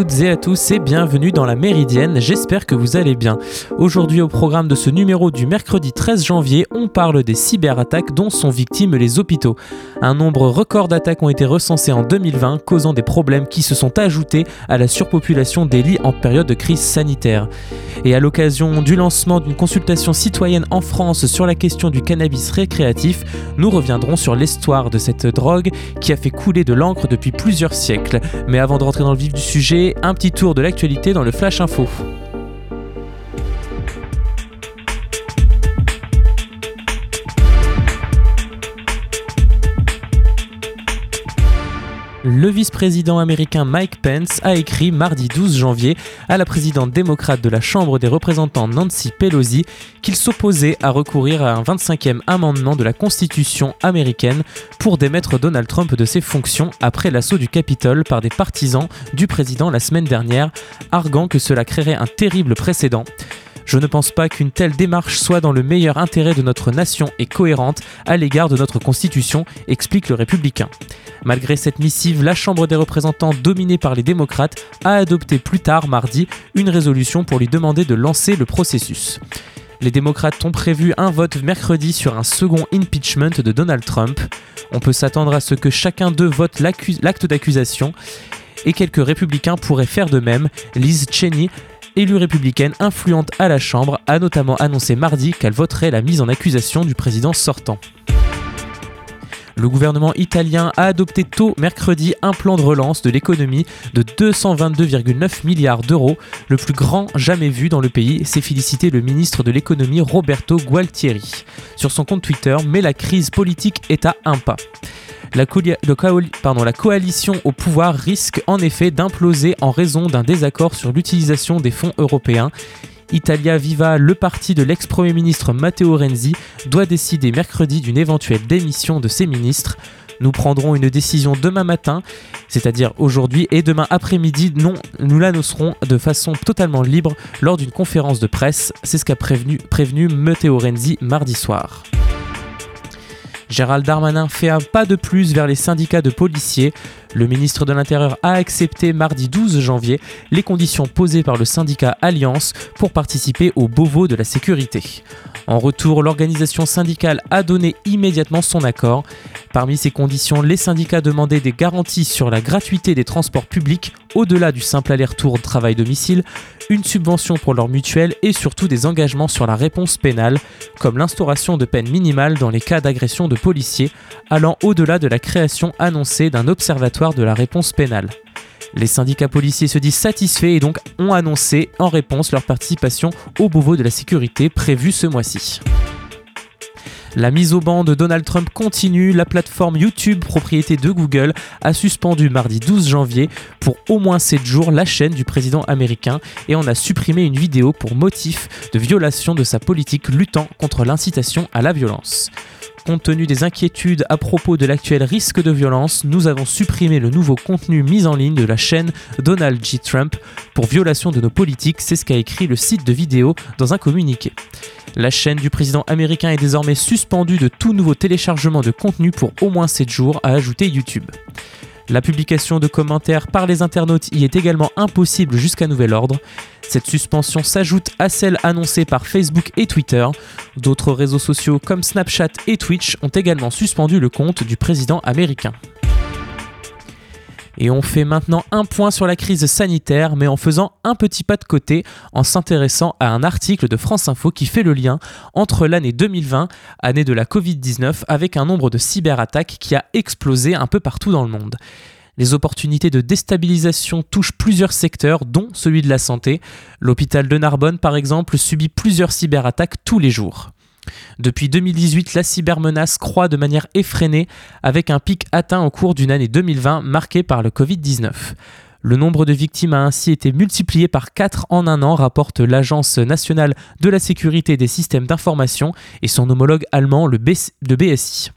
toutes et à tous et bienvenue dans la Méridienne, j'espère que vous allez bien. Aujourd'hui au programme de ce numéro du mercredi 13 janvier, on parle des cyberattaques dont sont victimes les hôpitaux. Un nombre record d'attaques ont été recensées en 2020, causant des problèmes qui se sont ajoutés à la surpopulation des lits en période de crise sanitaire. Et à l'occasion du lancement d'une consultation citoyenne en France sur la question du cannabis récréatif, nous reviendrons sur l'histoire de cette drogue qui a fait couler de l'encre depuis plusieurs siècles. Mais avant de rentrer dans le vif du sujet, un petit tour de l'actualité dans le Flash Info. Le vice-président américain Mike Pence a écrit mardi 12 janvier à la présidente démocrate de la Chambre des représentants Nancy Pelosi qu'il s'opposait à recourir à un 25e amendement de la Constitution américaine pour démettre Donald Trump de ses fonctions après l'assaut du Capitole par des partisans du président la semaine dernière, arguant que cela créerait un terrible précédent. Je ne pense pas qu'une telle démarche soit dans le meilleur intérêt de notre nation et cohérente à l'égard de notre Constitution, explique le républicain. Malgré cette missive, la Chambre des représentants, dominée par les démocrates, a adopté plus tard, mardi, une résolution pour lui demander de lancer le processus. Les démocrates ont prévu un vote mercredi sur un second impeachment de Donald Trump. On peut s'attendre à ce que chacun d'eux vote l'acte d'accusation et quelques républicains pourraient faire de même. Liz Cheney, élue républicaine influente à la Chambre, a notamment annoncé mardi qu'elle voterait la mise en accusation du président sortant. Le gouvernement italien a adopté tôt mercredi un plan de relance de l'économie de 222,9 milliards d'euros, le plus grand jamais vu dans le pays, s'est félicité le ministre de l'économie Roberto Gualtieri sur son compte Twitter, mais la crise politique est à un pas. La, la, coalition au pouvoir risque en effet d'imploser en raison d'un désaccord sur l'utilisation des fonds européens. Italia Viva, le parti de l'ex-premier ministre Matteo Renzi, doit décider mercredi d'une éventuelle démission de ses ministres. Nous prendrons une décision demain matin, c'est-à-dire aujourd'hui, et demain après-midi, non, nous l'annoncerons de façon totalement libre lors d'une conférence de presse. C'est ce qu'a prévenu, prévenu Matteo Renzi mardi soir. Gérald Darmanin fait un pas de plus vers les syndicats de policiers. Le ministre de l'Intérieur a accepté mardi 12 janvier les conditions posées par le syndicat Alliance pour participer au Beauvau de la sécurité. En retour, l'organisation syndicale a donné immédiatement son accord. Parmi ces conditions, les syndicats demandaient des garanties sur la gratuité des transports publics au-delà du simple aller-retour travail-domicile, une subvention pour leur mutuelle et surtout des engagements sur la réponse pénale, comme l'instauration de peines minimales dans les cas d'agression de policiers, allant au-delà de la création annoncée d'un observatoire de la réponse pénale. Les syndicats policiers se disent satisfaits et donc ont annoncé en réponse leur participation au Beauvau de la sécurité prévu ce mois-ci. La mise au banc de Donald Trump continue. La plateforme YouTube, propriété de Google, a suspendu mardi 12 janvier pour au moins 7 jours la chaîne du président américain et en a supprimé une vidéo pour motif de violation de sa politique luttant contre l'incitation à la violence. Compte tenu des inquiétudes à propos de l'actuel risque de violence, nous avons supprimé le nouveau contenu mis en ligne de la chaîne Donald J. Trump pour violation de nos politiques, c'est ce qu'a écrit le site de vidéo dans un communiqué. La chaîne du président américain est désormais suspendue de tout nouveau téléchargement de contenu pour au moins 7 jours, a ajouté YouTube. La publication de commentaires par les internautes y est également impossible jusqu'à nouvel ordre. Cette suspension s'ajoute à celle annoncée par Facebook et Twitter. D'autres réseaux sociaux comme Snapchat et Twitch ont également suspendu le compte du président américain. Et on fait maintenant un point sur la crise sanitaire, mais en faisant un petit pas de côté, en s'intéressant à un article de France Info qui fait le lien entre l'année 2020, année de la Covid-19, avec un nombre de cyberattaques qui a explosé un peu partout dans le monde. Les opportunités de déstabilisation touchent plusieurs secteurs, dont celui de la santé. L'hôpital de Narbonne, par exemple, subit plusieurs cyberattaques tous les jours. Depuis 2018, la cybermenace croît de manière effrénée, avec un pic atteint au cours d'une année 2020 marquée par le Covid-19. Le nombre de victimes a ainsi été multiplié par 4 en un an, rapporte l'Agence nationale de la sécurité des systèmes d'information et son homologue allemand, le BSI.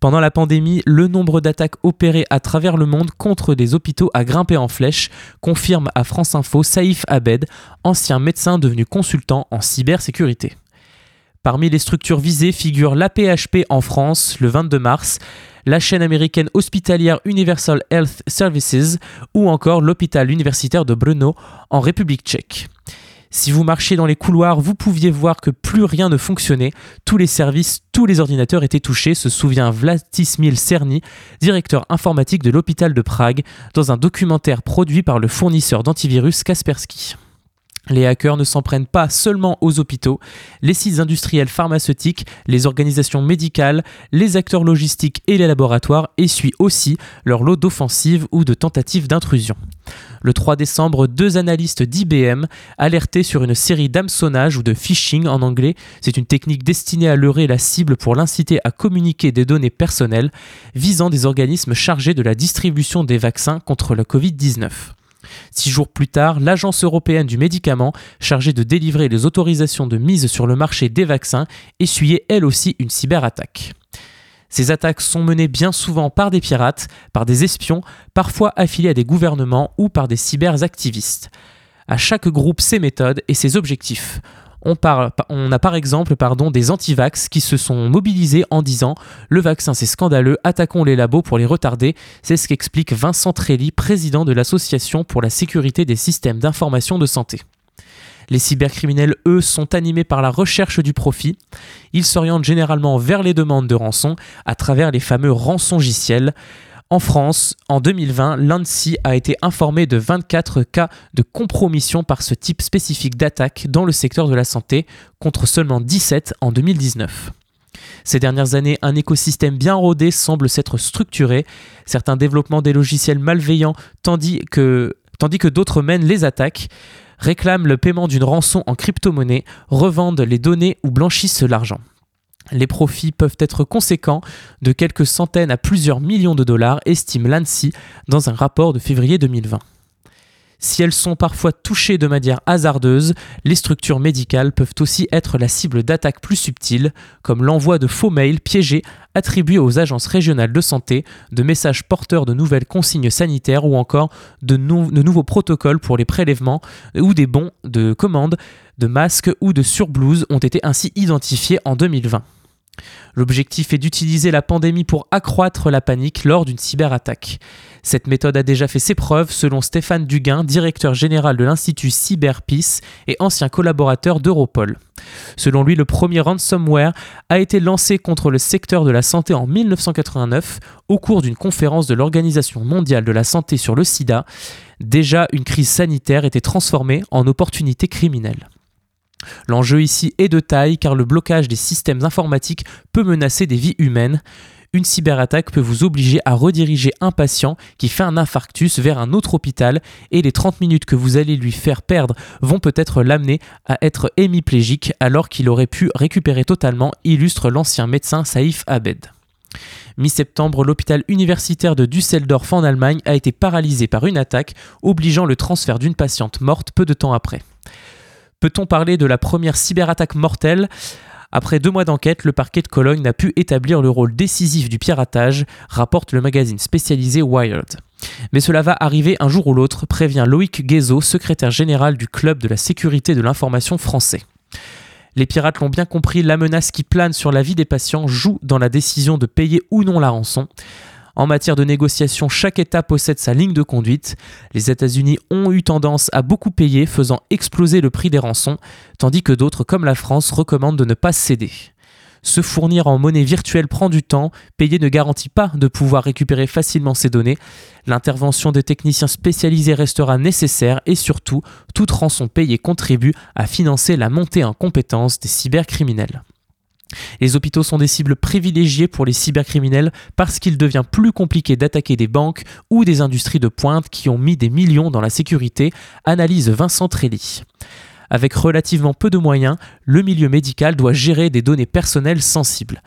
Pendant la pandémie, le nombre d'attaques opérées à travers le monde contre des hôpitaux a grimpé en flèche, confirme à France Info Saïf Abed, ancien médecin devenu consultant en cybersécurité. Parmi les structures visées figurent l'APHP en France le 22 mars, la chaîne américaine hospitalière Universal Health Services ou encore l'hôpital universitaire de Brno en République tchèque. Si vous marchiez dans les couloirs, vous pouviez voir que plus rien ne fonctionnait. Tous les services, tous les ordinateurs étaient touchés, se souvient Vladimir Cerny, directeur informatique de l'hôpital de Prague, dans un documentaire produit par le fournisseur d'antivirus Kaspersky. Les hackers ne s'en prennent pas seulement aux hôpitaux, les sites industriels pharmaceutiques, les organisations médicales, les acteurs logistiques et les laboratoires essuient aussi leur lot d'offensives ou de tentatives d'intrusion. Le 3 décembre, deux analystes d'IBM alertaient sur une série d'hameçonnage ou de phishing en anglais. C'est une technique destinée à leurrer la cible pour l'inciter à communiquer des données personnelles visant des organismes chargés de la distribution des vaccins contre la Covid-19. Six jours plus tard, l'Agence européenne du médicament, chargée de délivrer les autorisations de mise sur le marché des vaccins, essuyait elle aussi une cyberattaque. Ces attaques sont menées bien souvent par des pirates, par des espions, parfois affiliés à des gouvernements ou par des cyberactivistes. À chaque groupe ses méthodes et ses objectifs. On, a par exemple pardon, des antivax qui se sont mobilisés en disant Le vaccin c'est scandaleux, attaquons les labos pour les retarder. C'est ce qu'explique Vincent Trelli, président de l'Association pour la sécurité des systèmes d'information de santé. Les cybercriminels, eux, sont animés par la recherche du profit. Ils s'orientent généralement vers les demandes de rançon à travers les fameux rançongiciels. En France, en 2020, l'ANSI a été informé de 24 cas de compromission par ce type spécifique d'attaque dans le secteur de la santé, contre seulement 17 en 2019. Ces dernières années, un écosystème bien rodé semble s'être structuré, certains développements des logiciels malveillants tandis que, tandis que d'autres mènent les attaques, réclament le paiement d'une rançon en crypto-monnaie, revendent les données ou blanchissent l'argent. Les profits peuvent être conséquents, de quelques centaines à plusieurs millions de dollars, estime l'ANSI dans un rapport de février 2020. Si elles sont parfois touchées de manière hasardeuse, les structures médicales peuvent aussi être la cible d'attaques plus subtiles, comme l'envoi de faux mails piégés attribués aux agences régionales de santé, de messages porteurs de nouvelles consignes sanitaires ou encore de, nouveaux protocoles pour les prélèvements ou des bons de commande de masques ou de surblouses ont été ainsi identifiés en 2020. L'objectif est d'utiliser la pandémie pour accroître la panique lors d'une cyberattaque. Cette méthode a déjà fait ses preuves selon Stéphane Duguin, directeur général de l'Institut CyberPeace et ancien collaborateur d'Europol. Selon lui, le premier ransomware a été lancé contre le secteur de la santé en 1989 au cours d'une conférence de l'Organisation mondiale de la santé sur le sida. Déjà, une crise sanitaire était transformée en opportunité criminelle. L'enjeu ici est de taille car le blocage des systèmes informatiques peut menacer des vies humaines. Une cyberattaque peut vous obliger à rediriger un patient qui fait un infarctus vers un autre hôpital et les 30 minutes que vous allez lui faire perdre vont peut-être l'amener à être hémiplégique alors qu'il aurait pu récupérer totalement, illustre l'ancien médecin Saïf Abed. Mi-septembre, l'hôpital universitaire de Düsseldorf en Allemagne a été paralysé par une attaque obligeant le transfert d'une patiente morte peu de temps après. Peut-on parler de la première cyberattaque mortelle? Après deux mois d'enquête, le parquet de Cologne n'a pu établir le rôle décisif du piratage, rapporte le magazine spécialisé Wired. Mais cela va arriver un jour ou l'autre, prévient Loïc Guézot, secrétaire général du Club de la sécurité de l'information français. Les pirates l'ont bien compris, la menace qui plane sur la vie des patients joue dans la décision de payer ou non la rançon. En matière de négociation, chaque État possède sa ligne de conduite. Les États-Unis ont eu tendance à beaucoup payer, faisant exploser le prix des rançons, tandis que d'autres, comme la France, recommandent de ne pas céder. Se fournir en monnaie virtuelle prend du temps, payer ne garantit pas de pouvoir récupérer facilement ces données. L'intervention des techniciens spécialisés restera nécessaire et surtout, toute rançon payée contribue à financer la montée en compétence des cybercriminels. Les hôpitaux sont des cibles privilégiées pour les cybercriminels parce qu'il devient plus compliqué d'attaquer des banques ou des industries de pointe qui ont mis des millions dans la sécurité, analyse Vincent Trelli. Avec relativement peu de moyens, le milieu médical doit gérer des données personnelles sensibles.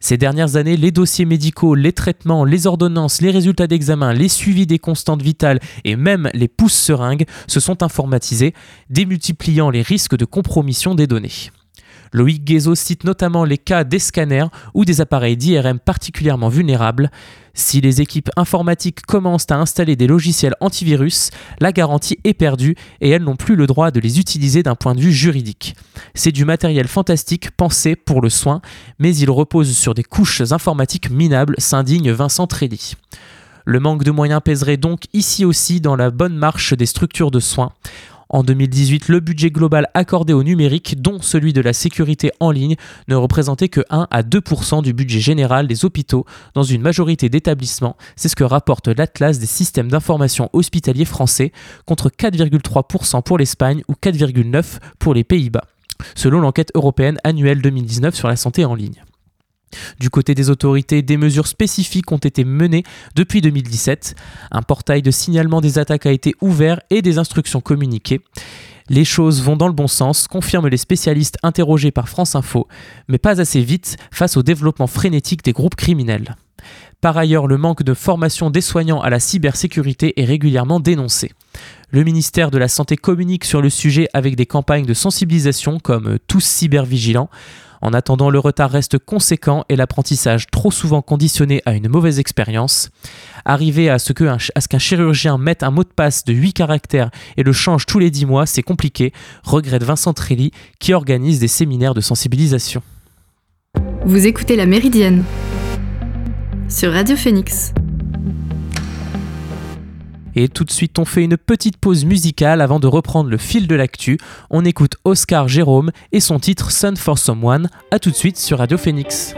Ces dernières années, les dossiers médicaux, les traitements, les ordonnances, les résultats d'examen, les suivis des constantes vitales et même les pousses seringues se sont informatisés, démultipliant les risques de compromission des données. Loïc Guézo cite notamment les cas des scanners ou des appareils d'IRM particulièrement vulnérables. Si les équipes informatiques commencent à installer des logiciels antivirus, la garantie est perdue et elles n'ont plus le droit de les utiliser d'un point de vue juridique. C'est du matériel fantastique pensé pour le soin, mais il repose sur des couches informatiques minables, s'indigne Vincent Trelli. Le manque de moyens pèserait donc ici aussi dans la bonne marche des structures de soins. En 2018, le budget global accordé au numérique, dont celui de la sécurité en ligne, ne représentait que 1 à 2% du budget général des hôpitaux dans une majorité d'établissements. C'est ce que rapporte l'Atlas des systèmes d'information hospitaliers français, contre 4,3% pour l'Espagne ou 4,9% pour les Pays-Bas, selon l'enquête européenne annuelle 2019 sur la santé en ligne. Du côté des autorités, des mesures spécifiques ont été menées depuis 2017. Un portail de signalement des attaques a été ouvert et des instructions communiquées. Les choses vont dans le bon sens, confirment les spécialistes interrogés par France Info, mais pas assez vite face au développement frénétique des groupes criminels. Par ailleurs, le manque de formation des soignants à la cybersécurité est régulièrement dénoncé. Le ministère de la Santé communique sur le sujet avec des campagnes de sensibilisation comme Tous cybervigilants. En attendant, le retard reste conséquent et l'apprentissage trop souvent conditionné à une mauvaise expérience. Arriver à ce qu'un chirurgien mette un mot de passe de 8 caractères et le change tous les 10 mois, c'est compliqué, regrette Vincent Trelli qui organise des séminaires de sensibilisation. Vous écoutez La Méridienne sur Radio Phoenix. Et tout de suite, on fait une petite pause musicale avant de reprendre le fil de l'actu. On écoute Oscar Jérôme et son titre Sun for Someone. A tout de suite sur Radio Phoenix.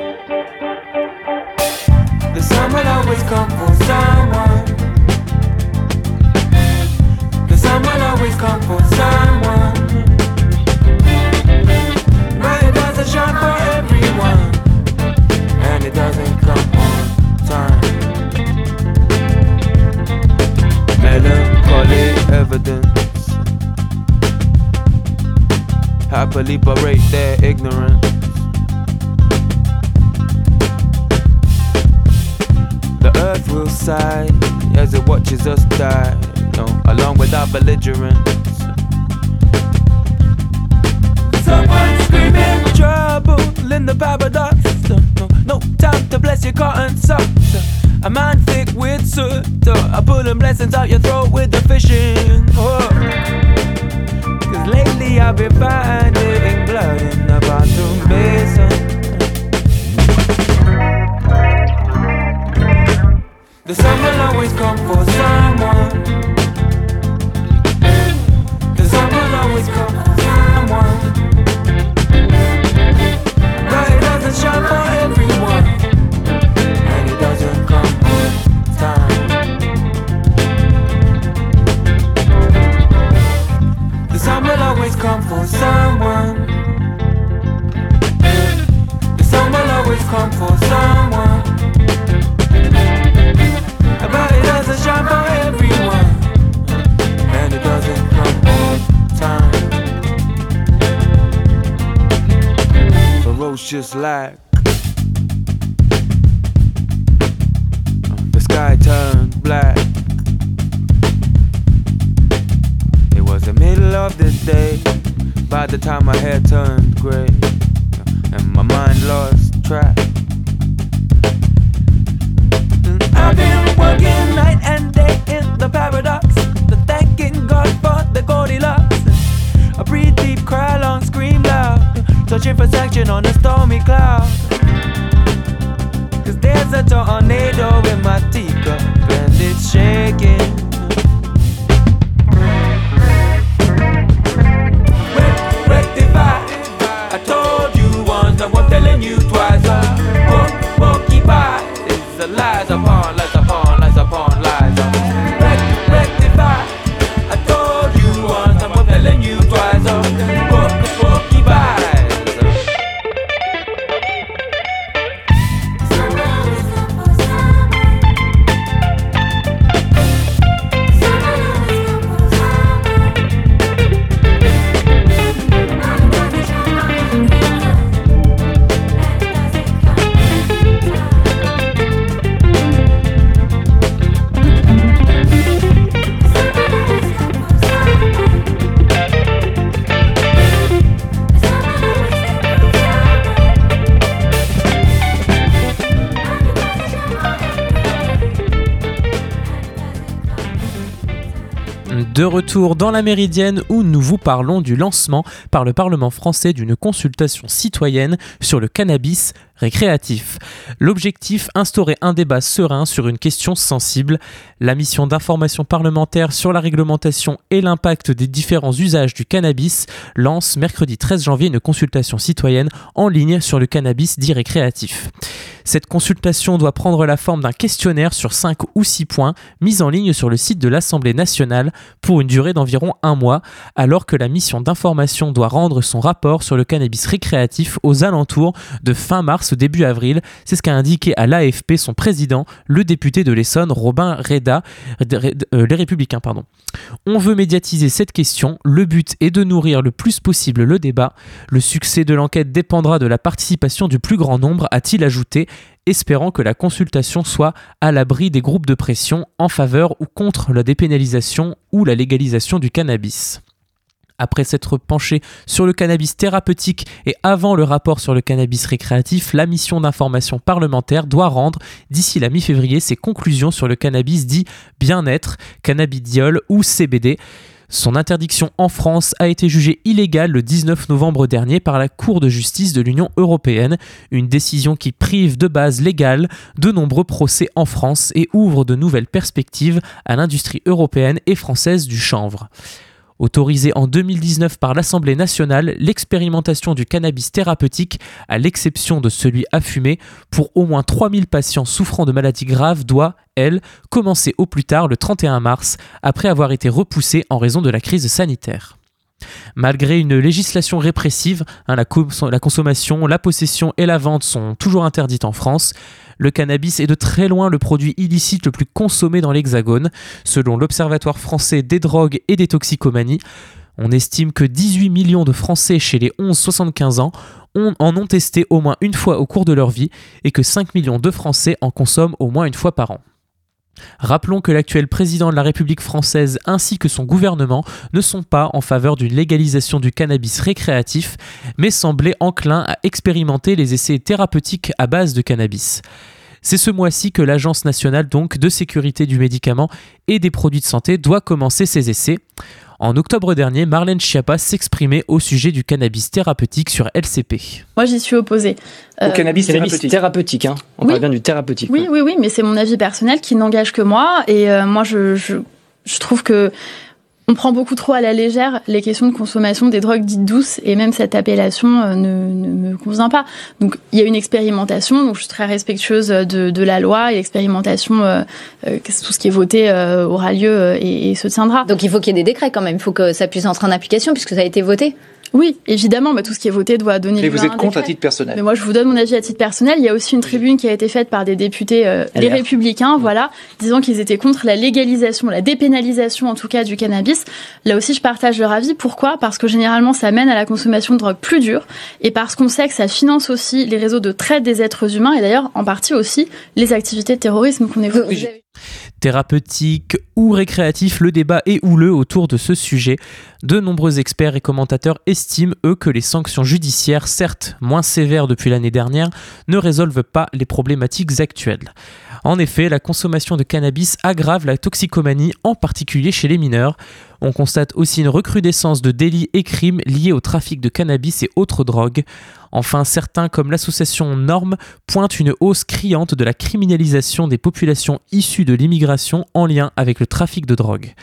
Happily berate their ignorance. The earth will sigh as it watches us die, no, along with our belligerents. Someone screaming trouble in the paradox. No, no time to bless your cotton socks. A man thick with soot. I pull them blessings out your throat with the fishing hook. Cause lately I've been finding blood in the bathroom basin. The sun will always come for someone. Like the sky turned black. It was the middle of the day. By the time my hair turned Searching for section on a stormy cloud. Cause there's a tornado in my teacup and it's shaking. De retour dans la Méridienne où nous vous parlons du lancement par le Parlement français d'une consultation citoyenne sur le cannabis récréatif. L'objectif, instaurer un débat serein sur une question sensible. La mission d'information parlementaire sur la réglementation et l'impact des différents usages du cannabis lance mercredi 13 janvier une consultation citoyenne en ligne sur le cannabis dit récréatif. Cette consultation doit prendre la forme d'un questionnaire sur 5 ou 6 points mis en ligne sur le site de l'Assemblée nationale pour une durée d'environ un mois, alors que la mission d'information doit rendre son rapport sur le cannabis récréatif aux alentours de fin mars début avril. C'est ce qu'a indiqué à l'AFP son président, le député de l'Essonne, Robin Reda, euh, les Républicains. Pardon. On veut médiatiser cette question. Le but est de nourrir le plus possible le débat. Le succès de l'enquête dépendra de la participation du plus grand nombre, a-t-il ajouté, espérant que la consultation soit à l'abri des groupes de pression en faveur ou contre la dépénalisation ou la légalisation du cannabis. Après s'être penché sur le cannabis thérapeutique et avant le rapport sur le cannabis récréatif, la mission d'information parlementaire doit rendre d'ici la mi-février ses conclusions sur le cannabis dit bien-être, cannabidiol ou CBD. Son interdiction en France a été jugée illégale le 19 novembre dernier par la Cour de justice de l'Union européenne, une décision qui prive de base légale de nombreux procès en France et ouvre de nouvelles perspectives à l'industrie européenne et française du chanvre. Autorisée en 2019 par l'Assemblée nationale, l'expérimentation du cannabis thérapeutique, à l'exception de celui à fumer, pour au moins 3000 patients souffrant de maladies graves doit, elle, commencer au plus tard le 31 mars, après avoir été repoussée en raison de la crise sanitaire. Malgré une législation répressive, hein, la, consommation, la possession et la vente sont toujours interdites en France. Le cannabis est de très loin le produit illicite le plus consommé dans l'Hexagone, selon l'Observatoire français des drogues et des toxicomanies. On estime que 18 millions de Français chez les 11-75 ans en ont testé au moins une fois au cours de leur vie et que 5 millions de Français en consomment au moins une fois par an. Rappelons que l'actuel président de la République française ainsi que son gouvernement ne sont pas en faveur d'une légalisation du cannabis récréatif, mais semblaient enclins à expérimenter les essais thérapeutiques à base de cannabis. C'est ce mois-ci que l'Agence nationale de sécurité du médicament et des produits de santé doit commencer ses essais. En octobre dernier, Marlène Schiappa s'exprimait au sujet du cannabis thérapeutique sur LCP. Moi, j'y suis opposée. Au euh, cannabis thérapeutique. hein. On parle bien du thérapeutique. Oui, oui, oui, mais c'est mon avis personnel qui n'engage que moi. Et euh, moi, je, je, je trouve que on prend beaucoup trop à la légère les questions de consommation des drogues dites douces et même cette appellation euh, ne, me convient pas. Donc il y a une expérimentation, donc je suis très respectueuse de, la loi et l'expérimentation, euh, euh tout ce qui est voté aura lieu et, et, se tiendra. Donc il faut qu'il y ait des décrets quand même, il faut que ça puisse entrer en application puisque ça a été voté. Oui, évidemment, bah, tout ce qui est voté doit donner. Mais vous êtes contre à titre personnel. Mais moi, je vous donne mon avis à titre personnel. Il y a aussi une tribune qui a été faite par des députés, euh, les Républicains, mmh. voilà, disant qu'ils étaient contre la légalisation, la dépénalisation en tout cas du cannabis. Là aussi, je partage leur avis. Pourquoi? Parce que généralement, ça mène à la consommation de drogue plus dure, et parce qu'on sait que ça finance aussi les réseaux de traite des êtres humains, et d'ailleurs, en partie aussi, les activités de terrorisme qu'on évoque. Thérapeutique ou récréatif, le débat est houleux autour de ce sujet. De nombreux experts et commentateurs estiment, eux, que les sanctions judiciaires, certes moins sévères depuis l'année dernière, ne résolvent pas les problématiques actuelles. En effet, la consommation de cannabis aggrave la toxicomanie, en particulier chez les mineurs. On constate aussi une recrudescence de délits et crimes liés au trafic de cannabis et autres drogues. Enfin, certains, comme l'association Norme, pointent une hausse criante de la criminalisation des populations issues de l'immigration en lien avec le trafic de drogue.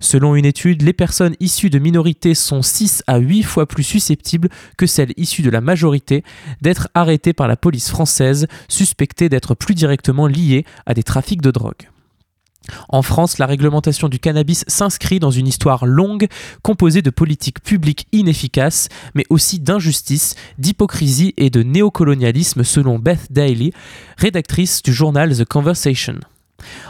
Selon une étude, les personnes issues de minorités sont 6 à 8 fois plus susceptibles que celles issues de la majorité d'être arrêtées par la police française, suspectées d'être plus directement liées à des trafics de drogue. En France, la réglementation du cannabis s'inscrit dans une histoire longue composée de politiques publiques inefficaces, mais aussi d'injustice, d'hypocrisie et de néocolonialisme selon Beth Daly, rédactrice du journal The Conversation.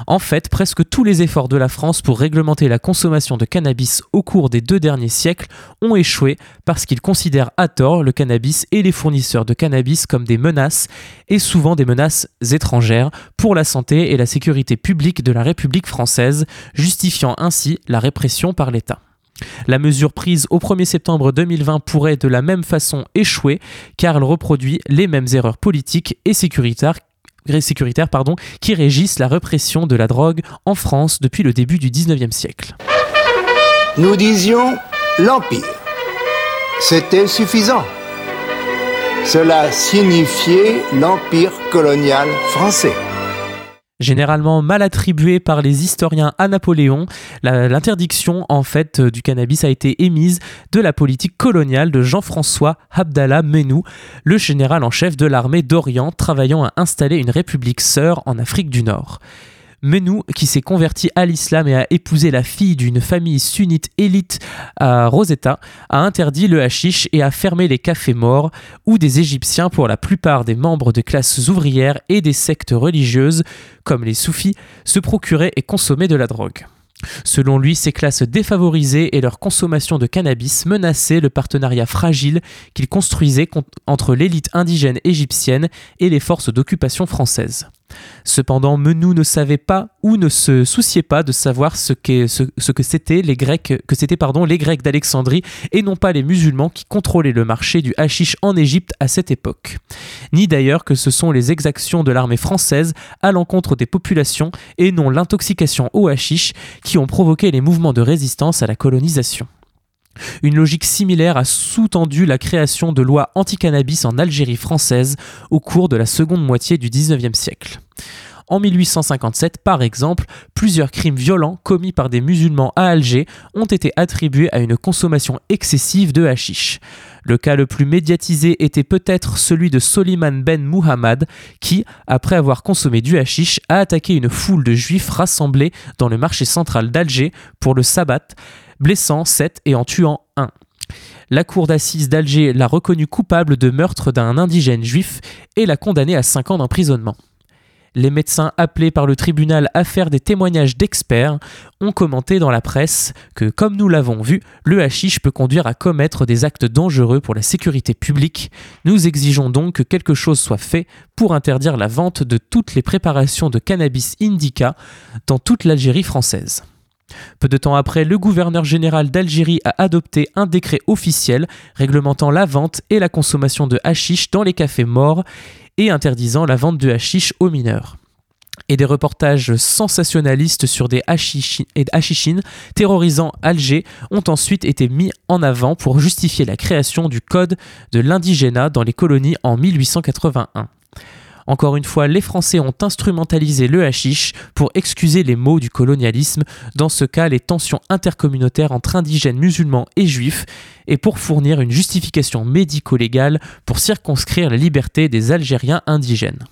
En fait, presque tous les efforts de la France pour réglementer la consommation de cannabis au cours des deux derniers siècles ont échoué parce qu'ils considèrent à tort le cannabis et les fournisseurs de cannabis comme des menaces, et souvent des menaces étrangères, pour la santé et la sécurité publique de la République française, justifiant ainsi la répression par l'État. La mesure prise au 1er septembre 2020 pourrait de la même façon échouer car elle reproduit les mêmes erreurs politiques et sécuritaires sécuritaires pardon, qui régissent la répression de la drogue en France depuis le début du 19e siècle. nous disions l'Empire. C'était suffisant. Cela signifiait l'Empire colonial français. Généralement mal attribué par les historiens à Napoléon, l'interdiction en fait du cannabis a été émise de la politique coloniale de Jean-François Abdallah Menou, le général en chef de l'armée d'Orient travaillant à installer une république sœur en Afrique du Nord. Menou, qui s'est converti à l'islam et a épousé la fille d'une famille sunnite élite à Rosetta, a interdit le hashish et a fermé les cafés morts où des Égyptiens, pour la plupart des membres de classes ouvrières et des sectes religieuses, comme les soufis, se procuraient et consommaient de la drogue. Selon lui, ces classes défavorisées et leur consommation de cannabis menaçaient le partenariat fragile qu'il construisait entre l'élite indigène égyptienne et les forces d'occupation françaises. Cependant, Menou ne savait pas ou ne se souciait pas de savoir ce, que c'était les Grecs, que c'était les Grecs d'Alexandrie et non pas les musulmans qui contrôlaient le marché du hashish en Égypte à cette époque. Ni d'ailleurs que ce sont les exactions de l'armée française à l'encontre des populations et non l'intoxication au hashish qui ont provoqué les mouvements de résistance à la colonisation. Une logique similaire a sous-tendu la création de lois anti-cannabis en Algérie française au cours de la seconde moitié du XIXe siècle. En 1857, par exemple, plusieurs crimes violents commis par des musulmans à Alger ont été attribués à une consommation excessive de hashish. Le cas le plus médiatisé était peut-être celui de Soliman Ben Muhammad, qui, après avoir consommé du hashish, a attaqué une foule de juifs rassemblés dans le marché central d'Alger pour le sabbat, blessant 7 et en tuant 1. La cour d'assises d'Alger l'a reconnu coupable de meurtre d'un indigène juif et l'a condamné à 5 ans d'emprisonnement. Les médecins appelés par le tribunal à faire des témoignages d'experts ont commenté dans la presse que, comme nous l'avons vu, le hashish peut conduire à commettre des actes dangereux pour la sécurité publique. Nous exigeons donc que quelque chose soit fait pour interdire la vente de toutes les préparations de cannabis indica dans toute l'Algérie française. Peu de temps après, le gouverneur général d'Algérie a adopté un décret officiel réglementant la vente et la consommation de hashish dans les cafés morts et interdisant la vente de hashish aux mineurs. Et des reportages sensationnalistes sur des hashichines terrorisant Alger ont ensuite été mis en avant pour justifier la création du code de l'indigénat dans les colonies en 1881. Encore une fois, les Français ont instrumentalisé le hashish pour excuser les maux du colonialisme, dans ce cas les tensions intercommunautaires entre indigènes musulmans et juifs, et pour fournir une justification médico-légale pour circonscrire la liberté des Algériens indigènes.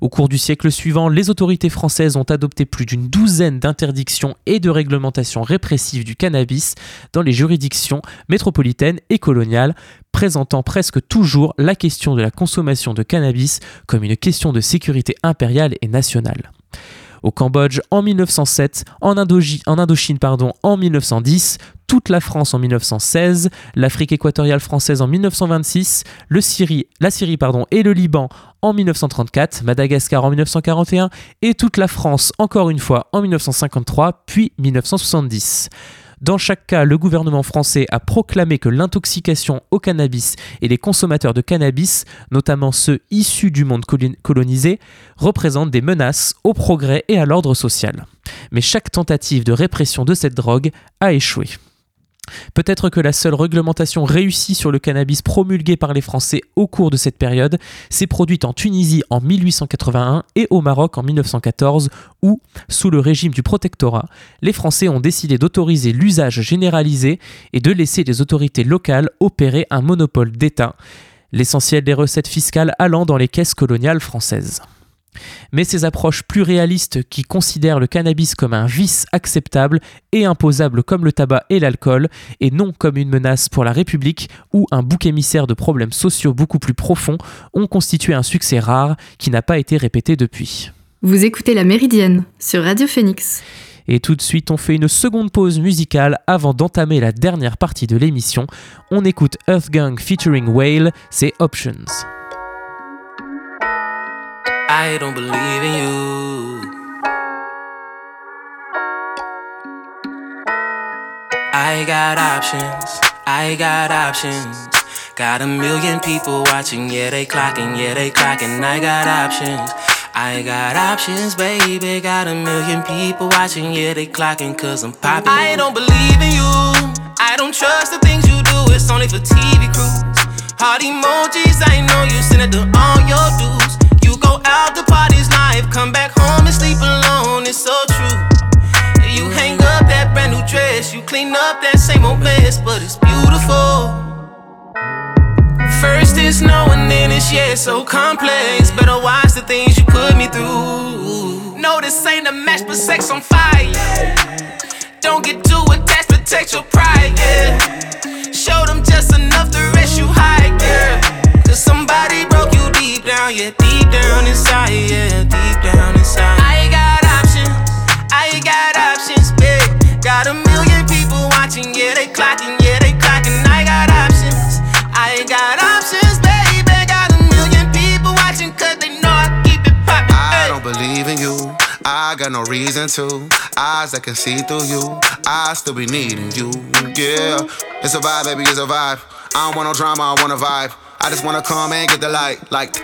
Au cours du siècle suivant, les autorités françaises ont adopté plus d'une douzaine d'interdictions et de réglementations répressives du cannabis dans les juridictions métropolitaines et coloniales, présentant presque toujours la question de la consommation de cannabis comme une question de sécurité impériale et nationale. Au Cambodge en 1907, en, Indochine en 1910, toute la France en 1916, l'Afrique équatoriale française en 1926, le Syrie, la Syrie pardon, et le Liban en 1934, Madagascar en 1941 et toute la France encore une fois en 1953 puis 1970. Dans chaque cas, le gouvernement français a proclamé que l'intoxication au cannabis et les consommateurs de cannabis, notamment ceux issus du monde colonisé, représentent des menaces au progrès et à l'ordre social. Mais chaque tentative de répression de cette drogue a échoué. Peut-être que la seule réglementation réussie sur le cannabis promulguée par les Français au cours de cette période s'est produite en Tunisie en 1881 et au Maroc en 1914 où, sous le régime du protectorat, les Français ont décidé d'autoriser l'usage généralisé et de laisser les autorités locales opérer un monopole d'État, l'essentiel des recettes fiscales allant dans les caisses coloniales françaises. Mais ces approches plus réalistes qui considèrent le cannabis comme un vice acceptable et imposable comme le tabac et l'alcool, et non comme une menace pour la République ou un bouc émissaire de problèmes sociaux beaucoup plus profonds, ont constitué un succès rare qui n'a pas été répété depuis. Vous écoutez La Méridienne sur Radio Phoenix. Et tout de suite, on fait une seconde pause musicale avant d'entamer la dernière partie de l'émission. On écoute Earthgang featuring Whale, c'est Options. I don't believe in you. I got options, I got options. Got a million people watching, yeah, they clocking, yeah, they clocking. I got options. I got options, baby. Got a million people watching, yeah, they clocking cause I'm popping. I don't believe in you. I don't trust the things you do, it's only for TV crews. Heart emojis, I know you send it to all your dudes. Out to parties live, come back home and sleep alone, it's so true. You hang up that brand new dress, you clean up that same old mess, but it's beautiful. First it's no and then it's yeah, so complex. Better watch the things you put me through. No, this ain't a match, but sex on fire. Don't get too attached, protect your pride, yeah. Show them just enough to rest you high, yeah. Cause somebody deep down, yeah, deep down inside, yeah, deep down inside. I got options, I got options, babe. Got a million people watching, yeah, they clocking, yeah, they clocking. I got options, I got options. baby. Got a million people watching 'cause they know I keep it poppin'. I don't believe in you, I got no reason to. Eyes that can see through you. I still be needing you. Yeah, it's a vibe, baby, it's a vibe. I don't want no drama, I want a vibe. I just wanna come and get the light. Like,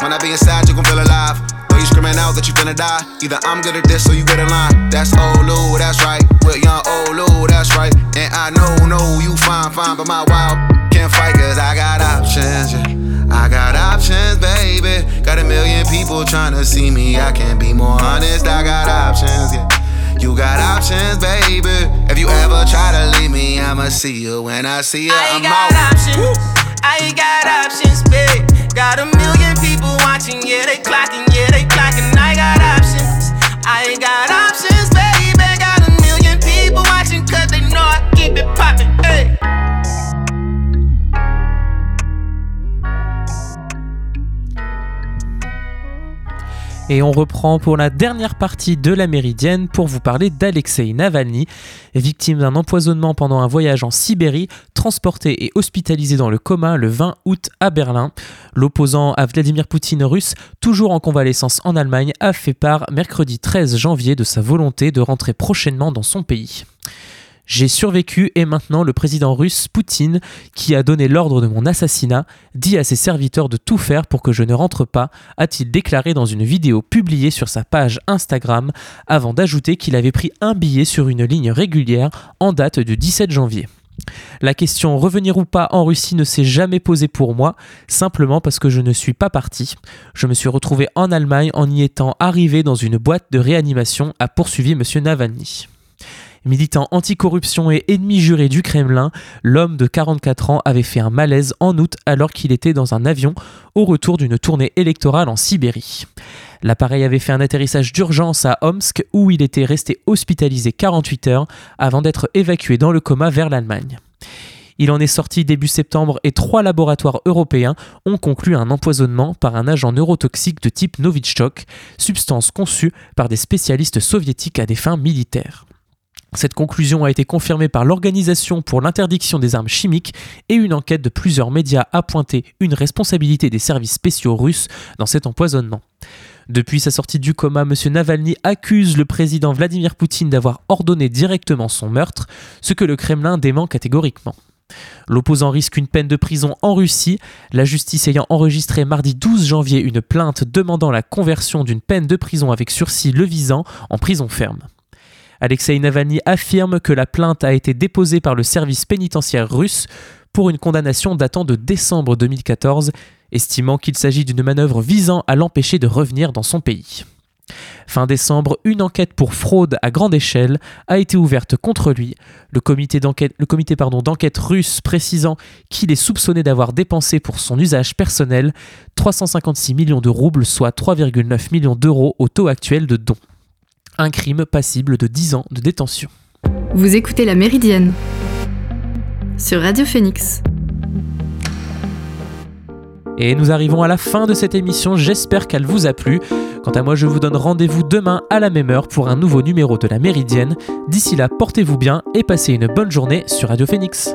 when I be inside, you gon' feel alive. Though you screaming out that you finna die. Either I'm good at this or you get in line. That's old Lou, that's right. With young old Lou, that's right. And I know, know you fine, fine, but my wild can't fight cause I got options, yeah. I got options, baby. Got a million people trying to see me. I can't be more honest. I got options, yeah. You got options, baby. If you ever try to leave me, I'ma see you when I see you. I I'm got out. options. I got options, babe. Got a million people watching, yeah, they clocking, yeah, they clocking. I got options. I ain't got options, Et on reprend pour la dernière partie de la Méridienne pour vous parler d'Alexei Navalny, victime d'un empoisonnement pendant un voyage en Sibérie, transporté et hospitalisé dans le coma le 20 août à Berlin. L'opposant à Vladimir Poutine russe, toujours en convalescence en Allemagne, a fait part mercredi 13 janvier de sa volonté de rentrer prochainement dans son pays. J'ai survécu et maintenant le président russe Poutine, qui a donné l'ordre de mon assassinat, dit à ses serviteurs de tout faire pour que je ne rentre pas, a-t-il déclaré dans une vidéo publiée sur sa page Instagram, avant d'ajouter qu'il avait pris un billet sur une ligne régulière en date du 17 janvier. La question revenir ou pas en Russie ne s'est jamais posée pour moi, simplement parce que je ne suis pas parti. Je me suis retrouvé en Allemagne en y étant arrivé dans une boîte de réanimation, a poursuivi M. Navalny. Militant anticorruption et ennemi juré du Kremlin, l'homme de 44 ans avait fait un malaise en août alors qu'il était dans un avion au retour d'une tournée électorale en Sibérie. L'appareil avait fait un atterrissage d'urgence à Omsk où il était resté hospitalisé 48 heures avant d'être évacué dans le coma vers l'Allemagne. Il en est sorti début septembre et trois laboratoires européens ont conclu un empoisonnement par un agent neurotoxique de type Novichok, substance conçue par des spécialistes soviétiques à des fins militaires. Cette conclusion a été confirmée par l'Organisation pour l'interdiction des armes chimiques et une enquête de plusieurs médias a pointé une responsabilité des services spéciaux russes dans cet empoisonnement. Depuis sa sortie du coma, M. Navalny accuse le président Vladimir Poutine d'avoir ordonné directement son meurtre, ce que le Kremlin dément catégoriquement. L'opposant risque une peine de prison en Russie, la justice ayant enregistré mardi 12 janvier une plainte demandant la conversion d'une peine de prison avec sursis le visant en prison ferme. Alexei Navalny affirme que la plainte a été déposée par le service pénitentiaire russe pour une condamnation datant de décembre 2014, estimant qu'il s'agit d'une manœuvre visant à l'empêcher de revenir dans son pays. Fin décembre, une enquête pour fraude à grande échelle a été ouverte contre lui, le comité d'enquête, russe précisant qu'il est soupçonné d'avoir dépensé pour son usage personnel 356 millions de roubles, soit 3,9 millions d'euros au taux actuel de dons un crime passible de 10 ans de détention. Vous écoutez La Méridienne sur Radio Phoenix. Et nous arrivons à la fin de cette émission, j'espère qu'elle vous a plu. Quant à moi, je vous donne rendez-vous demain à la même heure pour un nouveau numéro de La Méridienne. D'ici là, portez-vous bien et passez une bonne journée sur Radio Phoenix.